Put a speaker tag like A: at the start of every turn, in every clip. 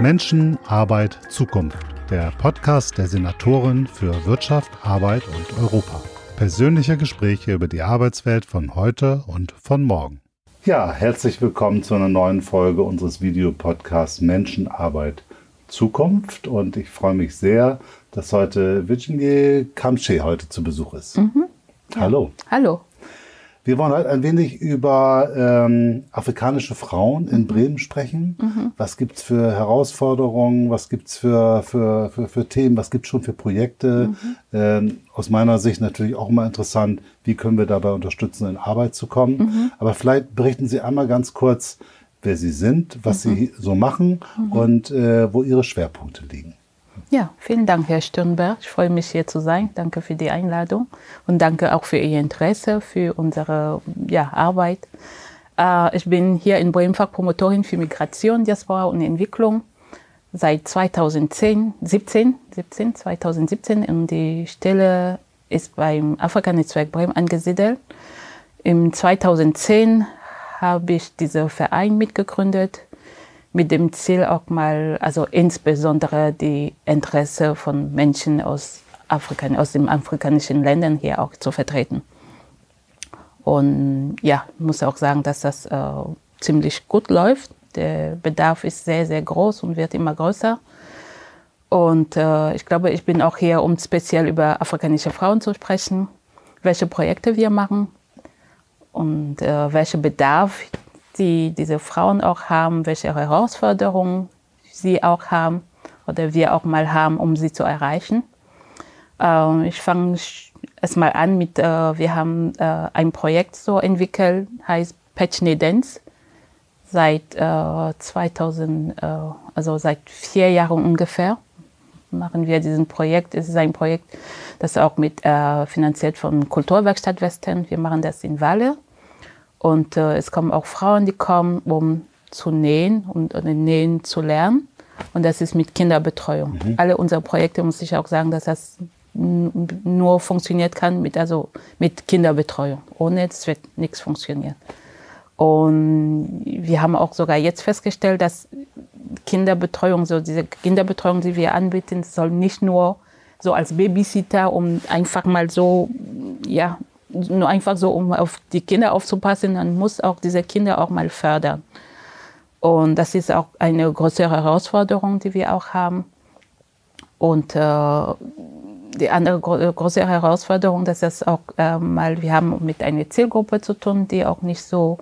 A: Menschen, Arbeit, Zukunft. Der Podcast der Senatorin für Wirtschaft, Arbeit und Europa. Persönliche Gespräche über die Arbeitswelt von heute und von morgen. Ja, herzlich willkommen zu einer neuen Folge unseres Videopodcasts Menschen, Arbeit, Zukunft. Und ich freue mich sehr, dass heute Virginie Kamsche heute zu Besuch ist. Mhm. Hallo.
B: Hallo.
A: Wir wollen heute ein wenig über ähm, afrikanische Frauen in mhm. Bremen sprechen. Mhm. Was gibt's für Herausforderungen? Was gibt's für, für, für, für Themen? Was gibt's schon für Projekte? Mhm. Ähm, aus meiner Sicht natürlich auch immer interessant, wie können wir dabei unterstützen, in Arbeit zu kommen. Mhm. Aber vielleicht berichten Sie einmal ganz kurz, wer Sie sind, was Sie mhm. so machen mhm. und äh, wo Ihre Schwerpunkte liegen.
B: Ja, vielen Dank, Herr Stürnberg. Ich freue mich, hier zu sein. Danke für die Einladung und danke auch für Ihr Interesse für unsere ja, Arbeit. Äh, ich bin hier in Bremen Fachpromotorin für Migration, Diaspora und Entwicklung seit 2010, 17, 17, 2017 und die Stelle ist beim Afrika-Netzwerk Bremen angesiedelt. Im 2010 habe ich diesen Verein mitgegründet mit dem Ziel auch mal, also insbesondere die Interesse von Menschen aus Afrika, aus den afrikanischen Ländern hier auch zu vertreten. Und ja, muss auch sagen, dass das äh, ziemlich gut läuft. Der Bedarf ist sehr, sehr groß und wird immer größer. Und äh, ich glaube, ich bin auch hier, um speziell über afrikanische Frauen zu sprechen, welche Projekte wir machen und äh, welche Bedarf die diese Frauen auch haben, welche Herausforderungen sie auch haben oder wir auch mal haben, um sie zu erreichen. Äh, ich fange erstmal an mit, äh, wir haben äh, ein Projekt so entwickelt, heißt Patchne Dance. Seit 2000, äh, also seit vier Jahren ungefähr machen wir diesen Projekt. Es ist ein Projekt, das auch mit finanziert von Kulturwerkstatt Western. Wir machen das in Walle und äh, es kommen auch Frauen, die kommen, um zu nähen und uh, nähen zu lernen. Und das ist mit Kinderbetreuung. Mhm. Alle unsere Projekte muss ich auch sagen, dass das nur funktioniert kann mit, also mit Kinderbetreuung. Ohne das wird nichts funktionieren. Und wir haben auch sogar jetzt festgestellt, dass Kinderbetreuung, so diese Kinderbetreuung, die wir anbieten, soll nicht nur so als Babysitter, um einfach mal so, ja, nur einfach so, um auf die Kinder aufzupassen, man muss auch diese Kinder auch mal fördern. Und das ist auch eine größere Herausforderung, die wir auch haben. Und äh, die andere gro große Herausforderung, dass das auch äh, mal, wir haben mit einer Zielgruppe zu tun, die auch nicht so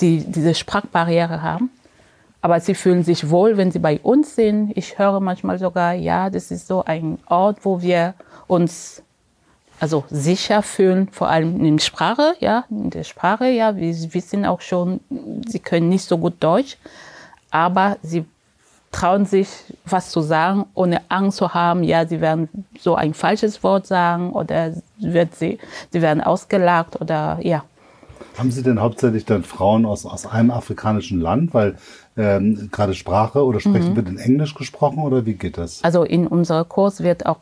B: die diese Sprachbarriere haben. Aber sie fühlen sich wohl, wenn sie bei uns sind. Ich höre manchmal sogar, ja, das ist so ein Ort, wo wir uns also sicher fühlen, vor allem in der Sprache, ja, in der Sprache, ja, wir wissen auch schon, sie können nicht so gut Deutsch, aber sie trauen sich, was zu sagen, ohne Angst zu haben, ja, sie werden so ein falsches Wort sagen oder wird sie, sie werden ausgelacht oder ja.
A: Haben Sie denn hauptsächlich dann Frauen aus, aus einem afrikanischen Land, weil ähm, gerade Sprache oder sprechen mhm. wird in Englisch gesprochen oder wie geht das?
B: Also in unserem Kurs wird auch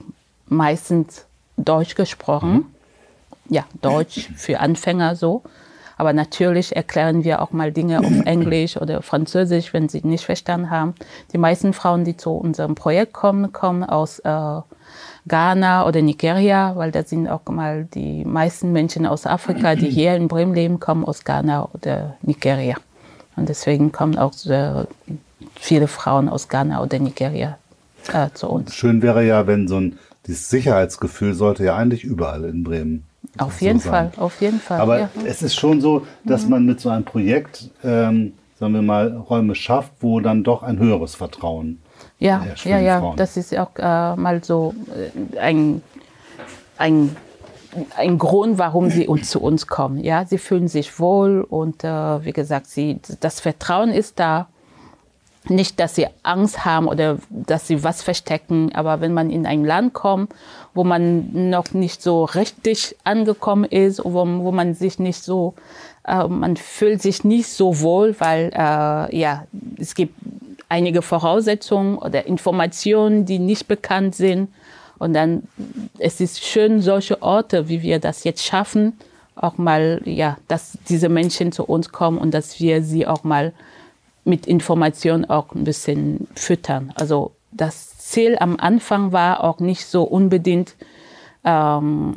B: meistens Deutsch gesprochen. Mhm. Ja, Deutsch für Anfänger so. Aber natürlich erklären wir auch mal Dinge auf Englisch oder Französisch, wenn sie nicht verstanden haben. Die meisten Frauen, die zu unserem Projekt kommen, kommen aus äh, Ghana oder Nigeria, weil da sind auch mal die meisten Menschen aus Afrika, die hier in Bremen leben, kommen aus Ghana oder Nigeria. Und deswegen kommen auch sehr viele Frauen aus Ghana oder Nigeria äh, zu uns.
A: Schön wäre ja, wenn so ein dieses Sicherheitsgefühl sollte ja eigentlich überall in Bremen.
B: Auf jeden so Fall, auf jeden Fall.
A: Aber ja. es ist schon so, dass mhm. man mit so einem Projekt, ähm, sagen wir mal, Räume schafft, wo dann doch ein höheres Vertrauen
B: ja, Ja, ja, das ist auch äh, mal so äh, ein, ein, ein Grund, warum sie uns zu uns kommen. Ja, sie fühlen sich wohl und äh, wie gesagt, sie, das Vertrauen ist da nicht, dass sie Angst haben oder dass sie was verstecken, aber wenn man in ein Land kommt, wo man noch nicht so richtig angekommen ist, wo, wo man sich nicht so, äh, man fühlt sich nicht so wohl, weil äh, ja, es gibt einige Voraussetzungen oder Informationen, die nicht bekannt sind. Und dann, es ist schön, solche Orte, wie wir das jetzt schaffen, auch mal, ja, dass diese Menschen zu uns kommen und dass wir sie auch mal mit Informationen auch ein bisschen füttern. Also das Ziel am Anfang war auch nicht so unbedingt ähm,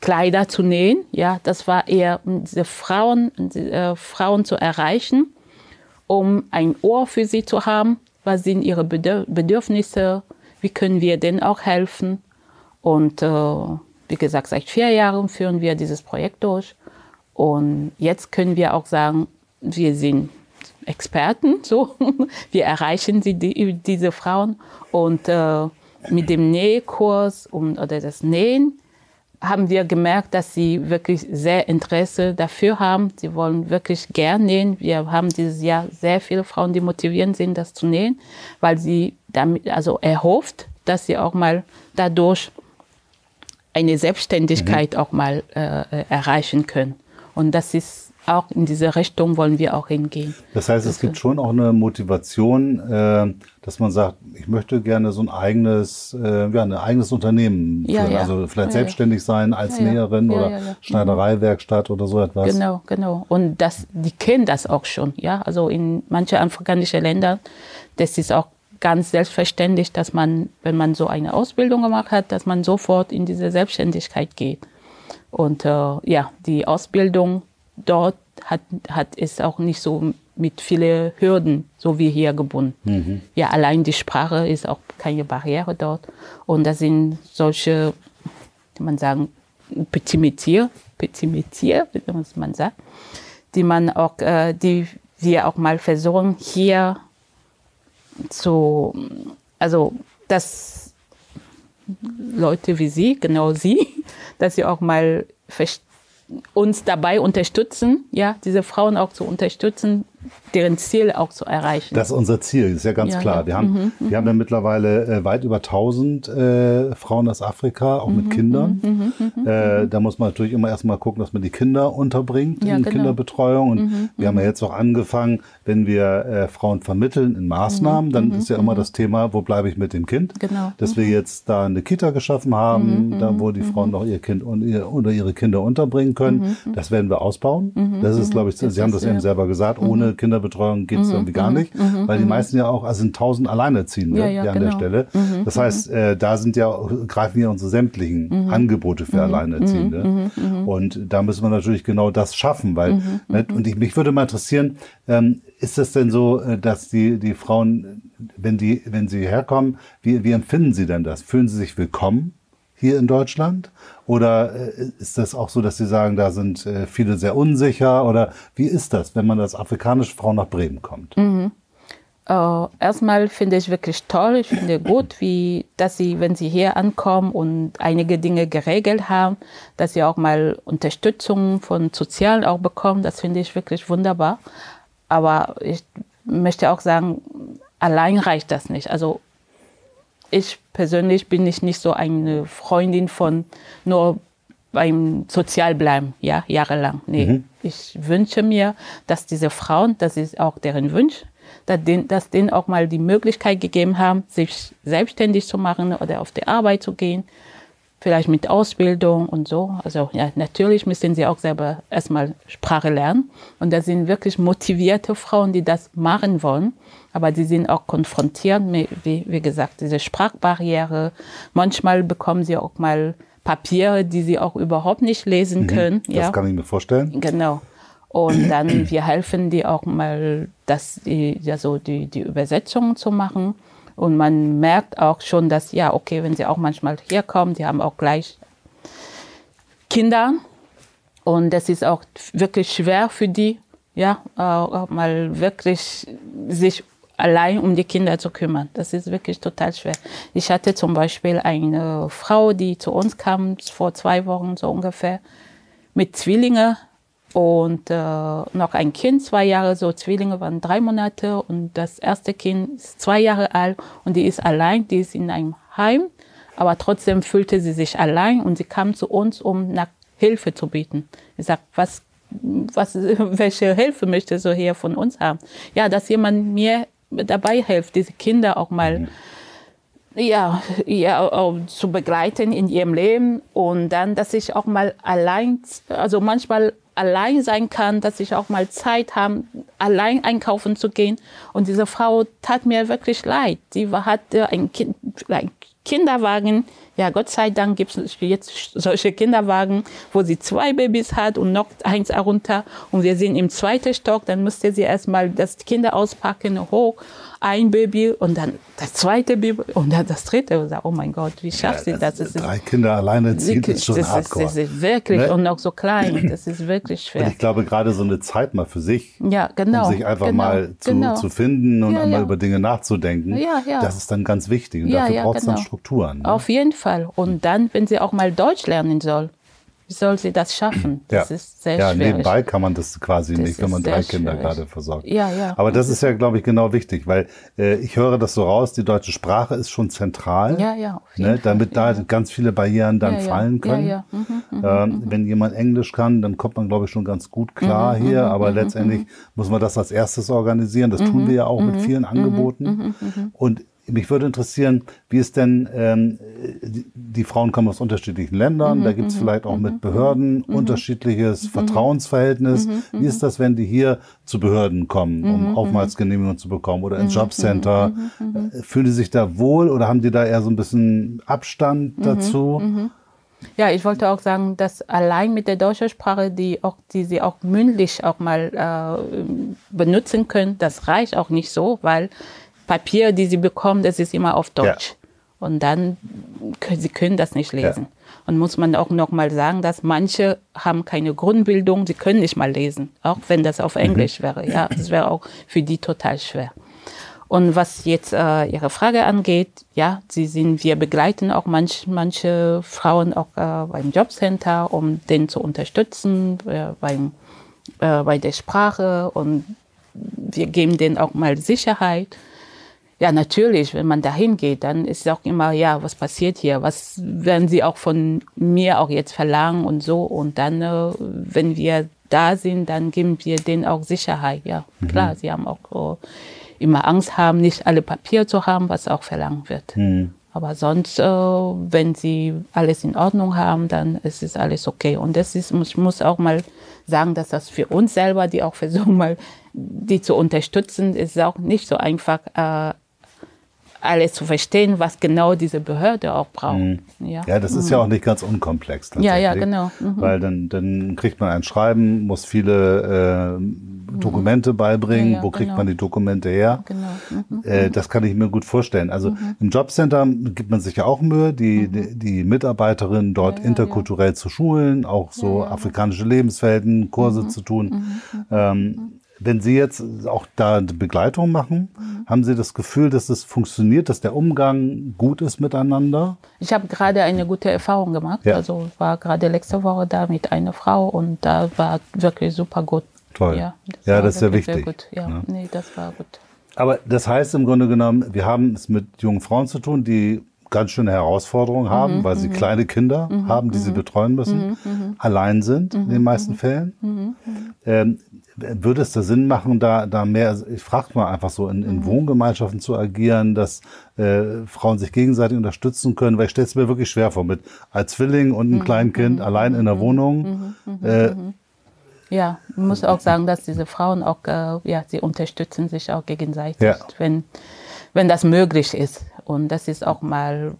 B: Kleider zu nähen. Ja, das war eher diese Frauen, diese, äh, Frauen zu erreichen, um ein Ohr für sie zu haben. Was sind ihre Bedürfnisse? Wie können wir denen auch helfen? Und äh, wie gesagt, seit vier Jahren führen wir dieses Projekt durch. Und jetzt können wir auch sagen, wir sind Experten, so. Wir erreichen die, die, diese Frauen. Und äh, mit dem Nähkurs und, oder das Nähen haben wir gemerkt, dass sie wirklich sehr Interesse dafür haben. Sie wollen wirklich gern nähen. Wir haben dieses Jahr sehr viele Frauen, die motiviert sind, das zu nähen, weil sie damit, also erhofft, dass sie auch mal dadurch eine Selbstständigkeit mhm. auch mal äh, erreichen können. Und das ist auch in diese Richtung wollen wir auch hingehen.
A: Das heißt, es also, gibt schon auch eine Motivation, äh, dass man sagt, ich möchte gerne so ein eigenes, äh, ja, ein eigenes Unternehmen, ja, führen. ja. also vielleicht ja, selbstständig sein als Näherin oder Schneidereiwerkstatt oder so etwas.
B: Genau, genau. Und das, die kennen das auch schon, ja. Also in manchen afrikanischen Ländern, das ist auch ganz selbstverständlich, dass man, wenn man so eine Ausbildung gemacht hat, dass man sofort in diese Selbstständigkeit geht. Und äh, ja, die Ausbildung dort hat, hat es auch nicht so mit vielen Hürden, so wie hier gebunden. Mhm. Ja, allein die Sprache ist auch keine Barriere dort. Und das sind solche, wie man sagen, Petit Metier, Petit Metier, wie man sagt, die man auch, äh, die wir auch mal versuchen hier zu, also dass Leute wie Sie, genau Sie, dass sie auch mal verstehen, uns dabei unterstützen, ja, diese Frauen auch zu unterstützen, deren Ziel auch zu erreichen.
A: Das ist unser Ziel, ist ja ganz ja, klar. Ja. Wir, haben, mhm, wir haben ja mittlerweile äh, weit über 1000 äh, Frauen aus Afrika, auch mhm, mit Kindern. Mhm, mhm, mhm, äh, da muss man natürlich immer erstmal gucken, dass man die Kinder unterbringt ja, in genau. Kinderbetreuung. Und mhm, wir haben ja jetzt auch angefangen, wenn wir äh, Frauen vermitteln in Maßnahmen, dann ist ja immer das Thema, wo bleibe ich mit dem Kind? Genau. Dass wir jetzt da eine Kita geschaffen haben, da wo die Frauen noch ihr Kind und ihr, oder ihre Kinder unterbringen können. Das werden wir ausbauen. Das ist, glaube ich, Sie haben das eben selber gesagt, ohne Kinderbetreuung geht es mhm, irgendwie gar mhm, nicht, mhm, weil die meisten ja auch, also sind tausend Alleinerziehende ja, ja, an genau. der Stelle. Das heißt, äh, da sind ja, greifen ja unsere sämtlichen Angebote für Alleinerziehende. Und da müssen wir natürlich genau das schaffen, weil, ne, und ich, mich würde mal interessieren, ähm, ist es denn so, äh, dass die, die Frauen, wenn die, wenn sie herkommen, wie, wie empfinden sie denn das? Fühlen sie sich willkommen? Hier in Deutschland? Oder äh, ist das auch so, dass Sie sagen, da sind äh, viele sehr unsicher? Oder wie ist das, wenn man als afrikanische Frau nach Bremen kommt?
B: Mhm. Uh, erstmal finde ich wirklich toll, ich finde gut, wie, dass sie, wenn sie hier ankommen und einige Dinge geregelt haben, dass sie auch mal Unterstützung von Sozialen auch bekommen. Das finde ich wirklich wunderbar. Aber ich möchte auch sagen, allein reicht das nicht. Also ich persönlich bin ich nicht so eine Freundin von nur beim Sozialbleiben, ja, jahrelang. Nee, mhm. ich wünsche mir, dass diese Frauen, das ist auch deren Wunsch, dass denen, dass denen auch mal die Möglichkeit gegeben haben, sich selbstständig zu machen oder auf die Arbeit zu gehen, vielleicht mit Ausbildung und so. Also ja, natürlich müssen sie auch selber erstmal Sprache lernen. Und da sind wirklich motivierte Frauen, die das machen wollen. Aber die sind auch konfrontiert mit, wie, wie gesagt, diese Sprachbarriere. Manchmal bekommen sie auch mal Papiere, die sie auch überhaupt nicht lesen mhm, können.
A: Das ja. kann ich mir vorstellen.
B: Genau. Und dann wir helfen die auch mal, dass die, ja, so die, die Übersetzungen zu machen. Und man merkt auch schon, dass, ja, okay, wenn sie auch manchmal herkommen, die haben auch gleich Kinder. Und das ist auch wirklich schwer für die, ja, auch mal wirklich sich allein um die Kinder zu kümmern. Das ist wirklich total schwer. Ich hatte zum Beispiel eine Frau, die zu uns kam vor zwei Wochen so ungefähr mit Zwillingen und äh, noch ein Kind, zwei Jahre, so Zwillinge waren drei Monate und das erste Kind ist zwei Jahre alt und die ist allein, die ist in einem Heim, aber trotzdem fühlte sie sich allein und sie kam zu uns, um nach Hilfe zu bieten. Ich sag, was, was, welche Hilfe möchtest du hier von uns haben? Ja, dass jemand mir dabei hilft, diese Kinder auch mal mhm ja, ja zu begleiten in ihrem Leben und dann, dass ich auch mal allein, also manchmal allein sein kann, dass ich auch mal Zeit habe, allein einkaufen zu gehen. Und diese Frau tat mir wirklich leid. Sie hatte ein, kind, ein Kinderwagen. Ja, Gott sei Dank gibt es jetzt solche Kinderwagen, wo sie zwei Babys hat und noch eins herunter. Und wir sind im zweiten Stock. Dann musste sie erstmal das Kinder auspacken, hoch ein Baby und dann das zweite Baby und dann das dritte. Und sag, oh mein Gott, wie schafft ja, sie das? das?
A: Drei Kinder alleine ziehen ist schon
B: das
A: hardcore.
B: Ist, das ist wirklich ne? und noch so klein. Das ist wirklich schwer.
A: Und ich glaube, gerade so eine Zeit mal für sich,
B: ja, genau,
A: um sich einfach
B: genau,
A: mal zu,
B: genau.
A: zu finden und
B: Ja,
A: einmal
B: ja.
A: über Dinge nachzudenken, das ist dann ganz wichtig. Und dafür braucht es dann
B: genau.
A: Strukturen. Ne?
B: Auf jeden Fall. Und dann, wenn sie auch mal Deutsch lernen soll, wie soll sie das schaffen? Das
A: ja.
B: ist sehr
A: ja,
B: schwierig.
A: nebenbei kann man das quasi
B: Das
A: nicht, wenn man drei Kinder
B: schwierig.
A: gerade versorgt.
B: Ja, ja.
A: Aber das ist ja, glaube ich, genau wichtig, weil äh, ich höre das so raus, die deutsche Sprache ist schon zentral.
B: Ja, ja,
A: Ne,
B: Fall,
A: damit da
B: ja.
A: ganz viele Barrieren dann
B: Ja, ja.
A: fallen können.
B: Ja, ja. Mhm,
A: ähm, Wenn jemand Englisch kann, dann kommt man, glaube ich, schon ganz gut klar
B: Mhm,
A: hier. Aber letztendlich muss man das als erstes organisieren. Das tun wir ja auch
B: Mhm,
A: mit vielen Angeboten. Und mich würde interessieren, wie ist denn, ähm, die, die Frauen kommen aus unterschiedlichen
B: Mhm,
A: Ländern, da gibt es vielleicht auch mit Behörden unterschiedliches Vertrauensverhältnis. Wie ist das, wenn die hier zu Behörden kommen, um Aufenthaltsgenehmigung zu bekommen oder ins Jobcenter? Äh, Fühlen die sich da wohl oder haben die da eher so ein bisschen Abstand dazu?
B: Ja, ich wollte auch sagen, dass allein mit der deutschen Sprache, die, auch, die sie auch mündlich auch mal äh, benutzen können, das reicht auch nicht so, weil Papier, die sie bekommen, das ist immer auf Deutsch. Und dann können sie können das nicht lesen. Und muss man auch noch mal sagen, dass manche haben keine Grundbildung, sie können nicht mal lesen, auch wenn das auf Englisch wäre. Ja, das wäre auch für die total schwer. Und was jetzt äh, Ihre Frage angeht, ja, sie sind, wir begleiten auch manch, manche Frauen auch äh, beim Jobcenter, um den zu unterstützen äh, beim, äh, bei der Sprache und wir geben denen auch mal Sicherheit. Ja, natürlich, wenn man dahin geht, dann ist es auch immer, ja, was passiert hier? Was werden sie auch von mir auch jetzt verlangen und so? Und dann, äh, wenn wir da sind, dann geben wir denen auch Sicherheit. Ja, klar, sie haben auch äh, immer Angst haben, nicht alle Papier zu haben, was auch verlangt wird. Aber sonst, äh, wenn sie alles in Ordnung haben, dann ist es alles okay. Und das ist, ich muss auch mal sagen, dass das für uns selber, die auch versuchen mal, die zu unterstützen, ist auch nicht so einfach, äh, alles zu verstehen, was genau diese Behörde auch braucht. Ja.
A: Ja, das ist ja auch nicht ganz unkomplex.
B: Ja, ja, genau. Mhm.
A: Weil dann, dann kriegt man ein Schreiben, muss viele äh, Dokumente beibringen.
B: Ja, ja,
A: Wo kriegt
B: genau.
A: man die Dokumente her?
B: Genau. Mhm.
A: Äh, das kann ich mir gut vorstellen. Also im Jobcenter gibt man sich ja auch Mühe, die, die, die Mitarbeiterinnen dort
B: Mhm. Ja,
A: interkulturell zu schulen, auch so afrikanische Lebenswelten, Kurse
B: Mhm.
A: zu tun. Ähm, wenn Sie jetzt auch da eine Begleitung machen,
B: Mhm.
A: haben Sie das Gefühl, dass es funktioniert, dass der Umgang gut ist miteinander?
B: Ich habe gerade eine gute Erfahrung gemacht.
A: Ja.
B: Also war gerade letzte Woche da mit einer Frau und da war wirklich super gut.
A: Toll.
B: Ja,
A: Ja,
B: war
A: das ist ja
B: wirklich sehr
A: wichtig,
B: Gut. Ja,
A: ne?
B: nee, das war gut.
A: Aber das heißt im Grunde genommen, wir haben es mit jungen Frauen zu tun, die ganz schöne Herausforderungen haben, weil sie kleine Kinder haben, die sie betreuen müssen, allein sind in den meisten Fällen. Ähm, würde es da Sinn machen, da, da mehr, ich frage mal einfach so, in, in Wohngemeinschaften zu agieren, dass äh, Frauen sich gegenseitig unterstützen können? Weil ich stelle es mir wirklich schwer vor, mit als Zwilling und einem kleinen Kind allein in der Wohnung. Äh,
B: Ja, ich muss auch sagen, dass diese Frauen auch, äh, ja, sie unterstützen sich auch gegenseitig,
A: Ja.
B: wenn, wenn das möglich ist. Und das ist auch mal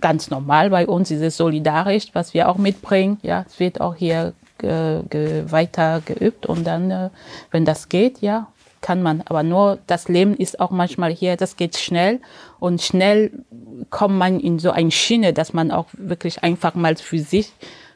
B: ganz normal bei uns, dieses solidarisch, was wir auch mitbringen. Ja, es wird auch hier ge, ge, weiter geübt und dann, äh, wenn das geht, ja, kann man. Aber nur das Leben ist auch manchmal hier, das geht schnell und schnell kommt man in so eine Schiene, dass man auch wirklich einfach mal für sich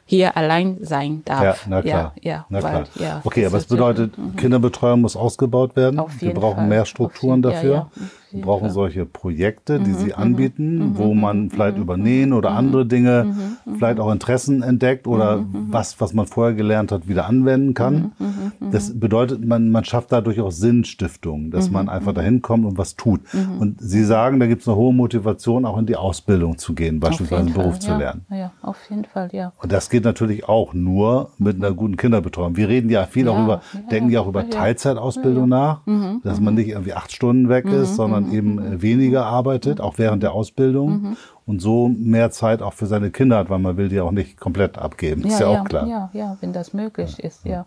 B: hier allein sein darf.
A: Ja, na klar.
B: Ja, ja,
A: na
B: weil,
A: klar.
B: ja,
A: okay, aber es
B: ja-
A: bedeutet, Kinderbetreuung muss ausgebaut werden.
B: Auf
A: Wir
B: jeden
A: brauchen
B: Fall.
A: mehr Strukturen
B: jeden- ja,
A: dafür.
B: ja,
A: Wir
B: jeden
A: brauchen
B: Fall. Mhm,
A: solche Projekte, die sie anbieten, wo man vielleicht über Nähen oder andere Dinge
B: mhm,
A: vielleicht auch Interessen entdeckt oder was, was man vorher gelernt hat, wieder anwenden kann.
B: Mhm,
A: Das bedeutet, man, man schafft dadurch auch Sinnstiftung, dass
B: Mhm,
A: man einfach dahin kommt und was tut. Und Sie sagen, da gibt es eine hohe Motivation, auch in die Ausbildung zu gehen, beispielsweise einen Beruf
B: Fall,
A: zu
B: ja,
A: lernen.
B: Ja, auf jeden Fall, ja.
A: Und das geht natürlich auch nur mit einer guten Kinderbetreuung. Wir reden ja viel auch
B: Ja,
A: über,
B: ja,
A: denken ja auch
B: ja,
A: über
B: ja.
A: Teilzeitausbildung nach, dass man nicht irgendwie acht Stunden weg ist, sondern eben äh, weniger arbeitet, auch während der Ausbildung und so mehr Zeit auch für seine Kinder hat, weil man will die auch nicht komplett abgeben. ist ja, auch klar.
B: Ja, ja, wenn das möglich ist, ja.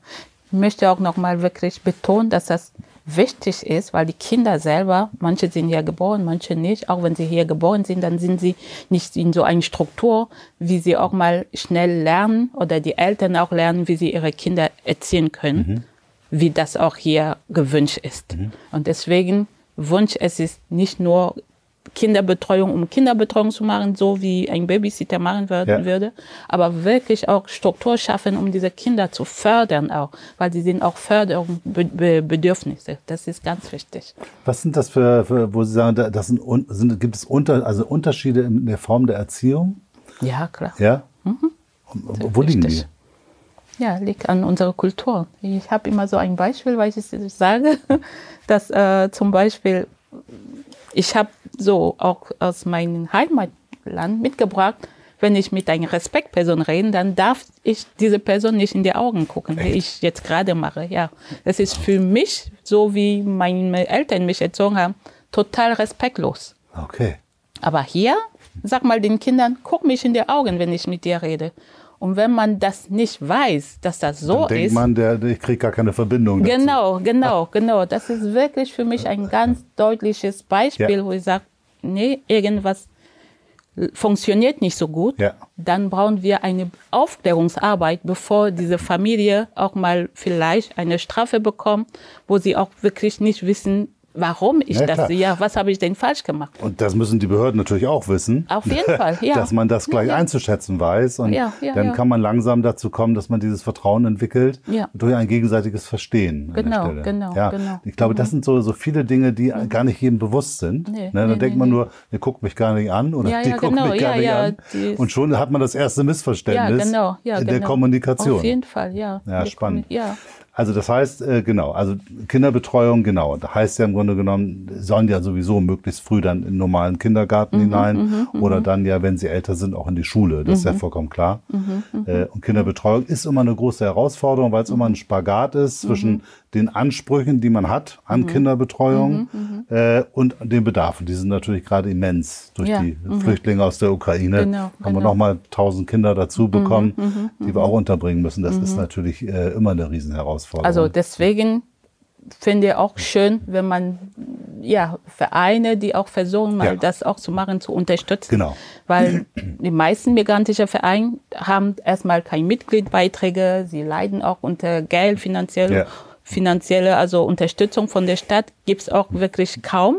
B: Ich möchte auch nochmal wirklich betonen, dass das wichtig ist, weil die Kinder selber, manche sind ja geboren, manche nicht, auch wenn sie hier geboren sind, dann sind sie nicht in so einer Struktur, wie sie auch mal schnell lernen oder die Eltern auch lernen, wie sie ihre Kinder erziehen können, mhm. wie das auch hier gewünscht ist. Mhm. Und deswegen Wunsch, es ist nicht nur Kinderbetreuung, um Kinderbetreuung zu machen, so wie ein Babysitter machen würde, ja. würde, aber wirklich auch Struktur schaffen, um diese Kinder zu fördern auch, weil sie sind auch Förderungsbedürfnisse. Das ist ganz wichtig.
A: Was sind das für, für wo Sie sagen, das sind, sind, gibt es unter, also Unterschiede in der Form der Erziehung?
B: Ja, klar.
A: Ja? Mhm. Wo liegen die?
B: Ja, liegt an unserer Kultur. Ich habe immer so ein Beispiel, weil ich es sage, dass äh, zum Beispiel ich habe so auch aus meinem Heimatland mitgebracht, wenn ich mit einer Respektperson rede, dann darf ich diese Person nicht in die Augen gucken, Echt? wie ich jetzt gerade mache. Ja, das ist für mich, so wie meine Eltern mich erzogen haben, total respektlos.
A: Okay.
B: Aber hier, sag mal den Kindern, guck mich in die Augen, wenn ich mit dir rede. Und wenn man das nicht weiß, dass das so
A: Dann denkt
B: ist.
A: man, der, ich kriege gar keine Verbindung.
B: Dazu. Genau, genau, genau. Das ist wirklich für mich ein ganz deutliches Beispiel, ja. wo ich sage, nee, irgendwas funktioniert nicht so gut. Ja. Dann brauchen wir eine Aufklärungsarbeit, bevor diese Familie auch mal vielleicht eine Strafe bekommt, wo sie auch wirklich nicht wissen, warum ich ja, das sehe. Ja, was habe ich denn falsch gemacht?
A: Und das müssen die Behörden natürlich auch wissen.
B: Auf jeden Fall, ja.
A: dass man das gleich ja, einzuschätzen weiß. Und dann kann man langsam dazu kommen, dass man dieses Vertrauen entwickelt durch ein gegenseitiges Verstehen.
B: Genau, genau,
A: ja.
B: genau.
A: Ich glaube, das mhm. sind so, so viele Dinge, die mhm. gar nicht jedem bewusst sind. Nee, ne? Dann nee, denkt nee, man nur, der guckt mich gar nicht an oder die guckt genau, mich gar nicht an. Und schon hat man das erste Missverständnis
B: genau, in
A: der
B: genau.
A: Kommunikation.
B: Auf jeden Fall, ja.
A: Ja, spannend. Ja. Also das heißt, äh, genau, also Kinderbetreuung, genau, da heißt ja im Grunde genommen, sollen ja sowieso möglichst früh dann in den normalen Kindergarten mhm, hinein mhm, mhm, oder dann ja, wenn sie älter sind, auch in die Schule. Das ist ja mhm. vollkommen klar. Mhm, mhm. Äh, und Kinderbetreuung ist immer eine große Herausforderung, weil es immer ein Spagat ist zwischen den Ansprüchen, die man hat an Kinderbetreuung äh, und den Bedarfen. Die sind natürlich gerade immens durch ja. die Flüchtlinge aus der Ukraine. Genau, haben genau. wir nochmal tausend Kinder dazu bekommen, die wir auch unterbringen müssen. Das ist natürlich äh, immer eine Riesenherausforderung. Herausforderung.
B: Also deswegen finde ich auch schön, wenn man ja Vereine, die auch versuchen, mal ja. das auch zu machen, zu unterstützen.
A: Genau.
B: Weil die meisten migrantischen Vereine haben erstmal keine Mitgliedbeiträge, sie leiden auch unter Geld, finanzielle, ja. finanzielle also Unterstützung von der Stadt gibt es auch wirklich kaum.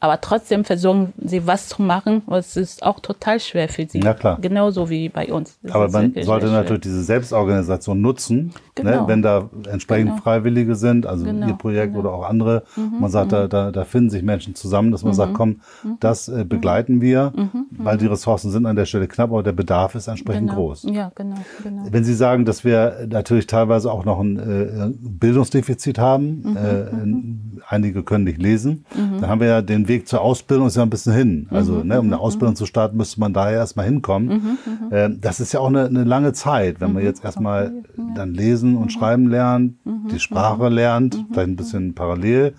B: Aber trotzdem versuchen sie was zu machen, was ist auch total schwer für sie.
A: Ja, klar.
B: Genauso wie bei uns.
A: Das Aber man sollte natürlich diese Selbstorganisation nutzen, ne, genau. ne, wenn da entsprechend genau. Freiwillige sind, also genau. Ihr Projekt genau. oder auch andere. Mhm. Man sagt, mhm. da, da, da finden sich Menschen zusammen, dass man mhm. sagt, komm, mhm. das äh, begleiten wir, mhm. Mhm. weil die Ressourcen sind an der Stelle knapp, aber der Bedarf ist entsprechend
B: genau.
A: groß.
B: Ja, genau, genau.
A: Wenn Sie sagen, dass wir natürlich teilweise auch noch ein äh, Bildungsdefizit haben, äh, einige können nicht lesen, dann haben wir ja den Weg zur Ausbildung ist ja ein bisschen hin. Also, mhm, ne, um eine mhm, Ausbildung mhm. zu starten, müsste man daher erstmal hinkommen. Mhm, mhm, ähm, das ist ja auch eine, eine lange Zeit, wenn man jetzt erstmal dann lesen und schreiben lernt, die Sprache lernt, vielleicht ein bisschen parallel,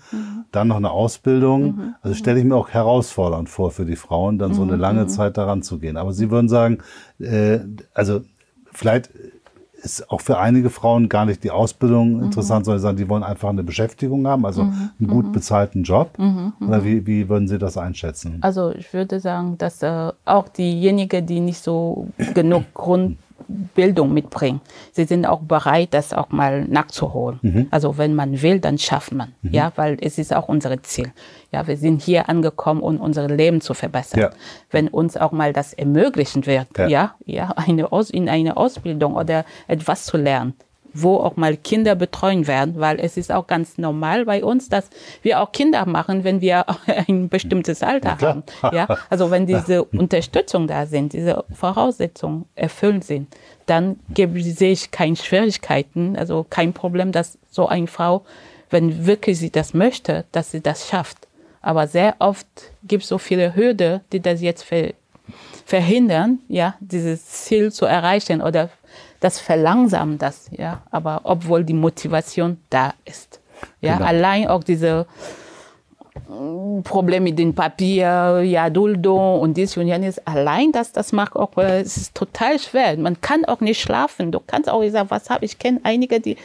A: dann noch eine Ausbildung. Also stelle ich mir auch herausfordernd vor für die Frauen, dann so eine lange Zeit daran zu gehen. Aber Sie würden sagen, äh, also vielleicht ist auch für einige Frauen gar nicht die Ausbildung mhm. interessant, sondern sagen, die wollen einfach eine Beschäftigung haben, also mhm. einen gut mhm. bezahlten Job. Mhm. mhm. Oder wie, wie würden Sie das einschätzen?
B: Also ich würde sagen, dass äh, auch diejenigen, die nicht so genug Grund Bildung mitbringen. Sie sind auch bereit, das auch mal nachzuholen. Mhm. Also wenn man will, dann schafft man. Mhm. Ja, weil es ist auch unser Ziel. Ja, wir sind hier angekommen, um unser Leben zu verbessern. Ja. Wenn uns auch mal das ermöglichen wird, ja, ja, ja eine Aus in eine Ausbildung oder etwas zu lernen, wo auch mal Kinder betreuen werden, weil es ist auch ganz normal bei uns, dass wir auch Kinder machen, wenn wir ein bestimmtes Alter haben. Ja, also wenn diese Unterstützung da sind, diese Voraussetzungen erfüllt sind, dann sehe ich keine Schwierigkeiten, also kein Problem, dass so eine Frau, wenn wirklich sie das möchte, dass sie das schafft. Aber sehr oft gibt es so viele Hürden, die das jetzt ver verhindern, ja, dieses Ziel zu erreichen oder das verlangsamt das, ja, aber obwohl die Motivation da ist. Ja, genau. allein auch diese Problem mit dem Papier, ja, Duldung und dies und jenes. Allein das, das macht auch, äh, es ist total schwer. Man kann auch nicht schlafen. Du kannst auch sagen, was habe ich? kenne einige, die,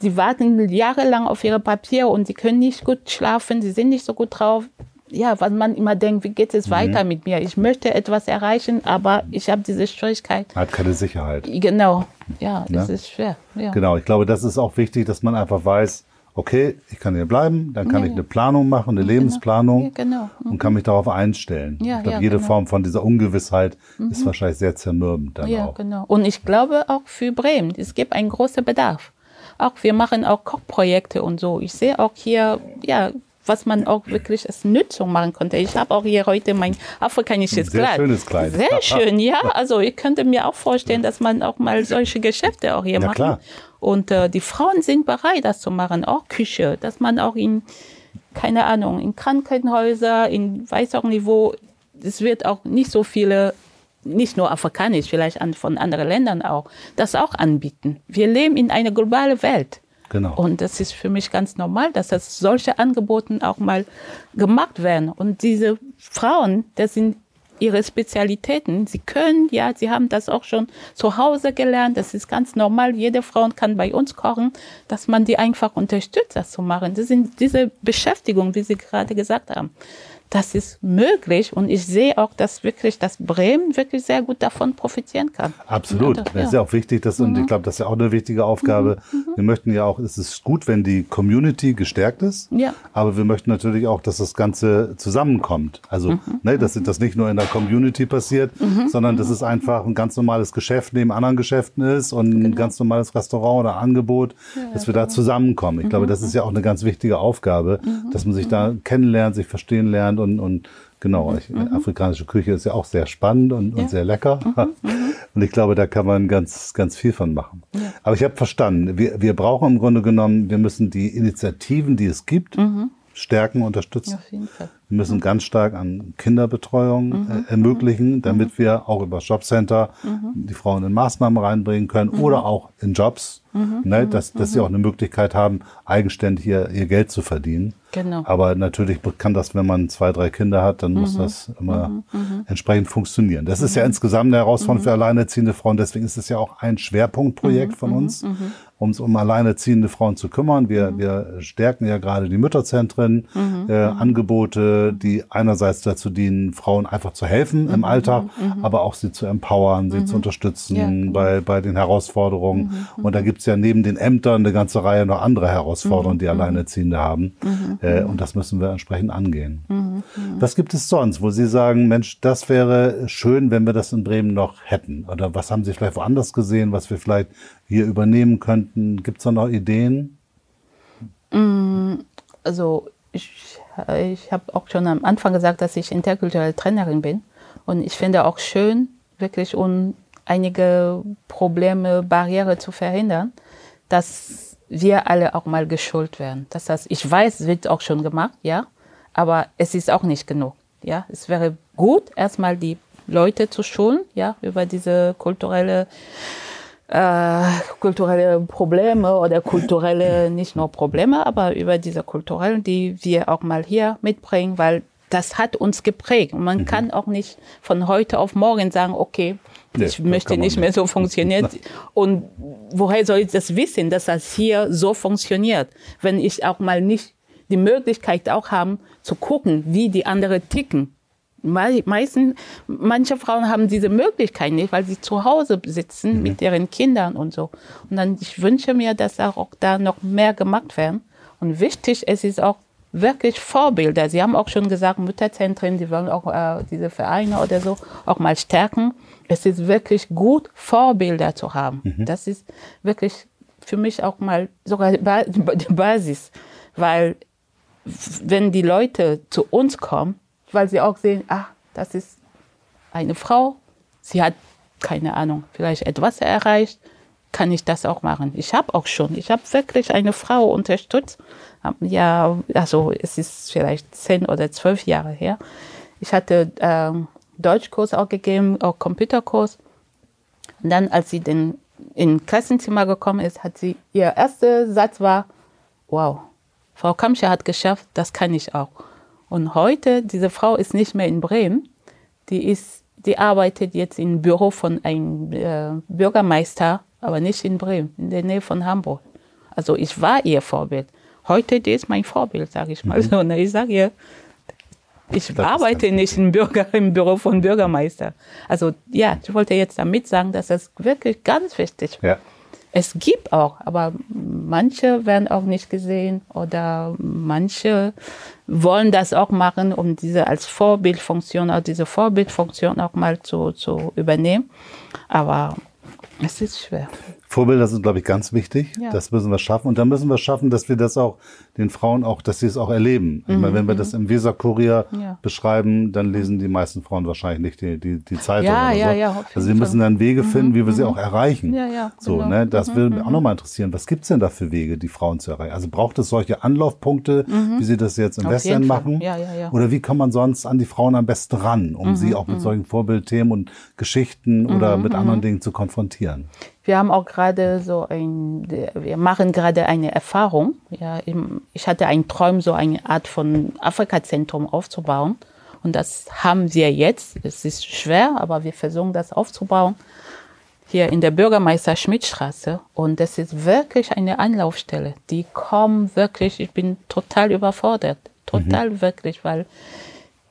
B: die warten jahrelang auf ihre Papiere und sie können nicht gut schlafen, sie sind nicht so gut drauf. Ja, weil man immer denkt, wie geht es mhm. weiter mit mir? Ich möchte etwas erreichen, aber ich habe diese Schwierigkeit.
A: Hat keine Sicherheit.
B: Genau, ja, das ja? ist schwer. Ja.
A: Genau, ich glaube, das ist auch wichtig, dass man einfach weiß, okay, ich kann hier bleiben, dann kann ja, ich eine Planung machen, eine genau. Lebensplanung genau. mhm. und kann mich darauf einstellen. Ja, ich glaube, jede genau. Form von dieser Ungewissheit mhm. ist wahrscheinlich sehr zermürbend dann ja, auch.
B: Genau. Und ich glaube auch für Bremen, es gibt einen großen Bedarf. Auch wir machen auch Kochprojekte und so. Ich sehe auch hier, ja, was man auch wirklich als Nützung machen konnte. Ich habe auch hier heute mein afrikanisches
A: Sehr
B: Kleid.
A: schönes Kleid.
B: Sehr schön, ja. Also ich könnte mir auch vorstellen, dass man auch mal solche Geschäfte auch hier macht. Und äh, die Frauen sind bereit, das zu machen, auch Küche, dass man auch in, keine Ahnung, in Krankenhäuser, in weiß auch nicht wo, es wird auch nicht so viele nicht nur afrikanisch, vielleicht von anderen Ländern auch, das auch anbieten. Wir leben in einer globalen Welt. Genau. Und das ist für mich ganz normal, dass das solche Angebote auch mal gemacht werden. Und diese Frauen, das sind ihre Spezialitäten. Sie können, ja, sie haben das auch schon zu Hause gelernt. Das ist ganz normal. Jede Frau kann bei uns kochen, dass man die einfach unterstützt, das zu machen. Das sind diese Beschäftigung, wie Sie gerade gesagt haben das ist möglich und ich sehe auch, dass wirklich das Bremen wirklich sehr gut davon profitieren kann.
A: Absolut. Das ist ja auch wichtig, dass, und ich mhm. glaube, das ist ja auch eine wichtige Aufgabe. Mhm. mhm. Wir möchten ja auch, es ist gut, wenn die Community gestärkt ist, ja. aber wir möchten natürlich auch, dass das Ganze zusammenkommt. Also, mhm. ne, dass das nicht nur in der Community passiert, mhm. sondern dass es einfach ein ganz normales Geschäft neben anderen Geschäften ist und genau. ein ganz normales Restaurant oder Angebot, ja, dass wir genau. da zusammenkommen. Ich glaube, das ist ja auch eine ganz wichtige Aufgabe, dass man sich da kennenlernt, sich verstehen lernt Thailand und, und genau, mhm. mhm. afrikanische Küche ist ja auch sehr spannend und, ja. und sehr lecker. Mhm. mhm. Und ich glaube, da kann man ganz, ganz viel von machen. Ja. Aber ich habe verstanden, wir, wir brauchen im Grunde genommen, wir müssen die Initiativen, die es gibt, mhm. Stärken, unterstützen. Auf jeden Fall. Wir müssen ganz stark an Kinderbetreuung mhm. äh, ermöglichen, damit wir auch über Jobcenter die Frauen in Maßnahmen reinbringen können oder auch in Jobs, ne, dass, dass sie auch eine Möglichkeit haben, eigenständig hier ihr Geld zu verdienen. Genau. Aber natürlich kann das, wenn man zwei, drei Kinder hat, dann muss mhm. das immer mhm. mhm. entsprechend funktionieren. Das ist ja mhm. insgesamt eine Herausforderung für alleinerziehende Frauen. Deswegen ist es ja auch ein Schwerpunktprojekt von uns, um es um alleinerziehende Frauen zu kümmern. Wir, wir stärken ja gerade die Mütterzentren, äh, Angebote, die einerseits dazu dienen, Frauen einfach zu helfen im Alltag, aber auch sie zu empowern, sie zu unterstützen ja. Genau. bei, bei den Herausforderungen. Und da gibt es ja neben den Ämtern eine ganze Reihe noch andere Herausforderungen, die Alleinerziehende haben. Äh, und das müssen wir entsprechend angehen. Mhm. Was gibt es sonst, wo Sie sagen, Mensch, das wäre schön, wenn wir das in Bremen noch hätten? Oder was haben Sie vielleicht woanders gesehen, was wir vielleicht hier übernehmen könnten? Gibt es da noch Ideen?
B: Mm, also ich, ich habe auch schon am Anfang gesagt, dass ich interkulturelle Trainerin bin. Und ich finde auch schön, wirklich um einige Probleme, Barriere zu verhindern, dass wir alle auch mal geschult werden. Das heißt, ich weiß, es wird auch schon gemacht, ja, aber es ist auch nicht genug. Ja, es wäre gut, erstmal die Leute zu schulen, ja, über diese kulturelle äh, kulturelle Probleme oder kulturelle, nicht nur Probleme, aber über diese kulturellen, die wir auch mal hier mitbringen, weil das hat uns geprägt. Und man mhm. kann auch nicht von heute auf morgen sagen, okay, Nee, ich möchte nicht mehr so funktionieren. Und woher soll ich das wissen, dass das hier so funktioniert, wenn ich auch mal nicht die Möglichkeit auch haben, zu gucken, wie die anderen ticken. Meisten, manche Frauen haben diese Möglichkeit nicht, weil sie zu Hause sitzen mhm. mit ihren Kindern und so. Und dann, ich wünsche mir, dass auch da noch mehr gemacht werden. Und wichtig, es ist auch wirklich Vorbilder. Sie haben auch schon gesagt, Mütterzentren, die wollen auch äh, diese Vereine oder so auch mal stärken es ist wirklich gut, Vorbilder zu haben. Mhm. Das ist wirklich für mich auch mal sogar die Basis, weil wenn die Leute zu uns kommen, weil sie auch sehen, ah, das ist eine Frau, sie hat keine Ahnung, vielleicht etwas erreicht, kann ich das auch machen. Ich habe auch schon, ich habe wirklich eine Frau unterstützt. Ja, also es ist vielleicht zehn oder zwölf Jahre her. Ich hatte ähm, Deutschkurs auch gegeben, auch Computerkurs. Und dann, als sie den in Klassenzimmer gekommen ist, hat sie, ihr erster Satz war, wow, Frau Kamscher hat geschafft, das kann ich auch. Und heute, diese Frau ist nicht mehr in Bremen, die, ist, die arbeitet jetzt im Büro von einem äh, Bürgermeister, aber nicht in Bremen, in der Nähe von Hamburg. Also ich war ihr Vorbild. Heute, die ist mein Vorbild, sage ich mal mhm. so. Und ich sage ihr, ich das arbeite nicht im, Bürger, im Büro von Bürgermeister. Also ja, ich wollte jetzt damit sagen, dass das wirklich ganz wichtig ist. Ja. Es gibt auch, aber manche werden auch nicht gesehen oder manche wollen das auch machen, um diese als Vorbildfunktion, auch diese Vorbildfunktion auch mal zu, zu übernehmen. Aber es ist schwer.
A: Vorbilder sind, glaube ich, ganz wichtig. Ja. Das müssen wir schaffen. Und dann müssen wir schaffen, dass wir das auch den Frauen auch, dass sie es auch erleben. Mhm. Ich meine, wenn wir das im Weser-Kurier ja. beschreiben, dann lesen die meisten Frauen wahrscheinlich nicht die, die, die Zeitung ja, oder so. Ja, ja, also sie müssen dann Wege mhm. finden, wie wir sie mhm. auch erreichen. Ja, ja, so, genau. ne? Das mhm. würde mich auch nochmal interessieren. Was gibt's denn da für Wege, die Frauen zu erreichen? Also braucht es solche Anlaufpunkte, mhm. wie sie das jetzt im Auf Western machen? Ja, ja, ja. Oder wie kann man sonst an die Frauen am besten ran, um mhm, sie auch mit solchen Vorbildthemen und Geschichten oder mit anderen Dingen zu konfrontieren?
B: Wir haben auch gerade so ein, wir machen gerade eine Erfahrung. Ja, ich hatte einen Traum, so eine Art von Afrika-Zentrum aufzubauen. Und das haben wir jetzt. Es ist schwer, aber wir versuchen das aufzubauen. Hier in der Bürgermeister-Schmidt-Straße. Und das ist wirklich eine Anlaufstelle. Die kommen wirklich, ich bin total überfordert. Total mhm. wirklich, weil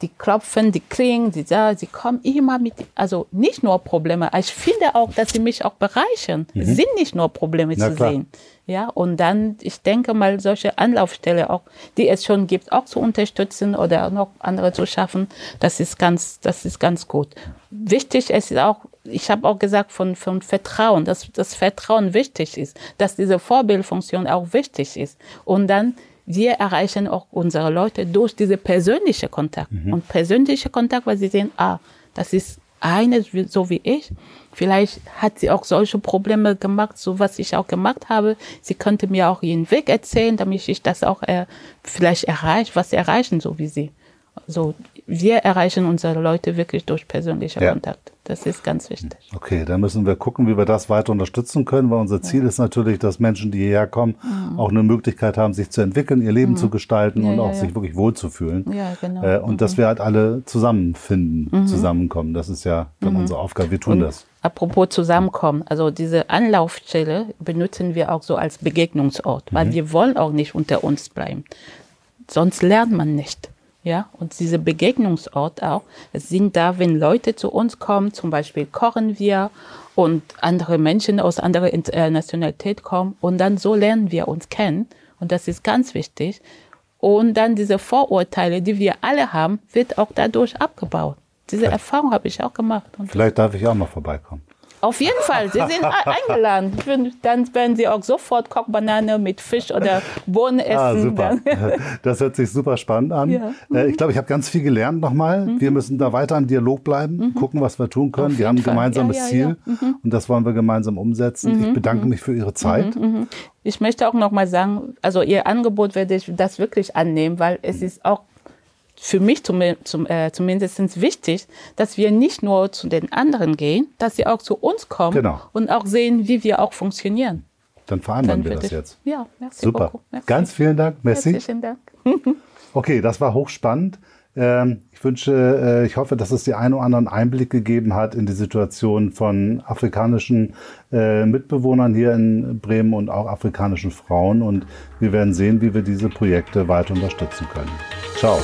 B: die klopfen, die klingen, die, sie kommen immer mit, also nicht nur Probleme. Ich finde auch, dass sie mich auch bereichern. Mhm. Es sind nicht nur Probleme Na, zu klar. sehen. Ja, und dann, ich denke mal, solche Anlaufstelle auch, die es schon gibt, auch zu unterstützen oder noch andere zu schaffen, das ist ganz, das ist ganz gut. Wichtig ist auch, ich habe auch gesagt von, von Vertrauen, dass das Vertrauen wichtig ist, dass diese Vorbildfunktion auch wichtig ist. Und dann, wir erreichen auch unsere Leute durch diese persönliche Kontakt. Mhm. Und persönliche Kontakt, weil sie sehen, ah, das ist eine so wie ich. Vielleicht hat sie auch solche Probleme gemacht, so was ich auch gemacht habe. Sie könnte mir auch ihren Weg erzählen, damit ich das auch äh, vielleicht erreiche, was sie erreichen, so wie sie. So, wir erreichen unsere Leute wirklich durch persönliche ja. Kontakt. Das ist ganz wichtig.
A: Okay, dann müssen wir gucken, wie wir das weiter unterstützen können, weil unser Ziel ja. ist natürlich, dass Menschen, die hierher kommen, mhm. auch eine Möglichkeit haben, sich zu entwickeln, ihr Leben mhm. zu gestalten ja, und auch sich wirklich wohlzufühlen. Ja, genau. Äh, und mhm. dass wir halt alle zusammenfinden, mhm. zusammenkommen. Das ist ja dann mhm. unsere Aufgabe. Wir tun und das.
B: Apropos zusammenkommen, also diese Anlaufstelle benutzen wir auch so als Begegnungsort, weil mhm. wir wollen auch nicht unter uns bleiben. Sonst lernt man nicht. Ja, und diese Begegnungsort auch, es sind da, wenn Leute zu uns kommen, zum Beispiel kochen wir und andere Menschen aus anderer Nationalität kommen und dann so lernen wir uns kennen und das ist ganz wichtig. Und dann diese Vorurteile, die wir alle haben, wird auch dadurch abgebaut. Diese Erfahrung habe ich auch gemacht.
A: Und Vielleicht darf ich auch mal vorbeikommen.
B: Auf jeden Fall, Sie sind eingeladen. Dann werden Sie auch sofort Kochbanane mit Fisch oder Bohnen ah, essen.
A: Ah, super. Das hört sich super spannend an. Ja. Äh, ich glaube, ich habe ganz viel gelernt nochmal. Mhm. Wir müssen da weiter im Dialog bleiben, mhm. gucken, was wir tun können. wir haben ein gemeinsames ja, ja, Ziel mhm. und das wollen wir gemeinsam umsetzen. Ich mhm, bedanke mhm. mich für Ihre Zeit.
B: Mhm, ich möchte auch nochmal sagen, also Ihr Angebot werde ich das wirklich annehmen, weil es ist auch für mich zum, zum, äh, zumindest wichtig, dass wir nicht nur zu den anderen gehen, dass sie auch zu uns kommen genau. und auch sehen, wie wir auch funktionieren.
A: Dann vereinbaren Dann wir das jetzt.
B: Ja, merci
A: Super. Merci. Ganz vielen Dank. Merci. Herzlichen Dank. okay, das war hochspannend. Ähm, ich wünsche, äh, ich hoffe, dass es die einen oder anderen Einblick gegeben hat in die Situation von afrikanischen äh, Mitbewohnern hier in Bremen und auch afrikanischen Frauen. Und wir werden sehen, wie wir diese Projekte weiter unterstützen können. Ciao.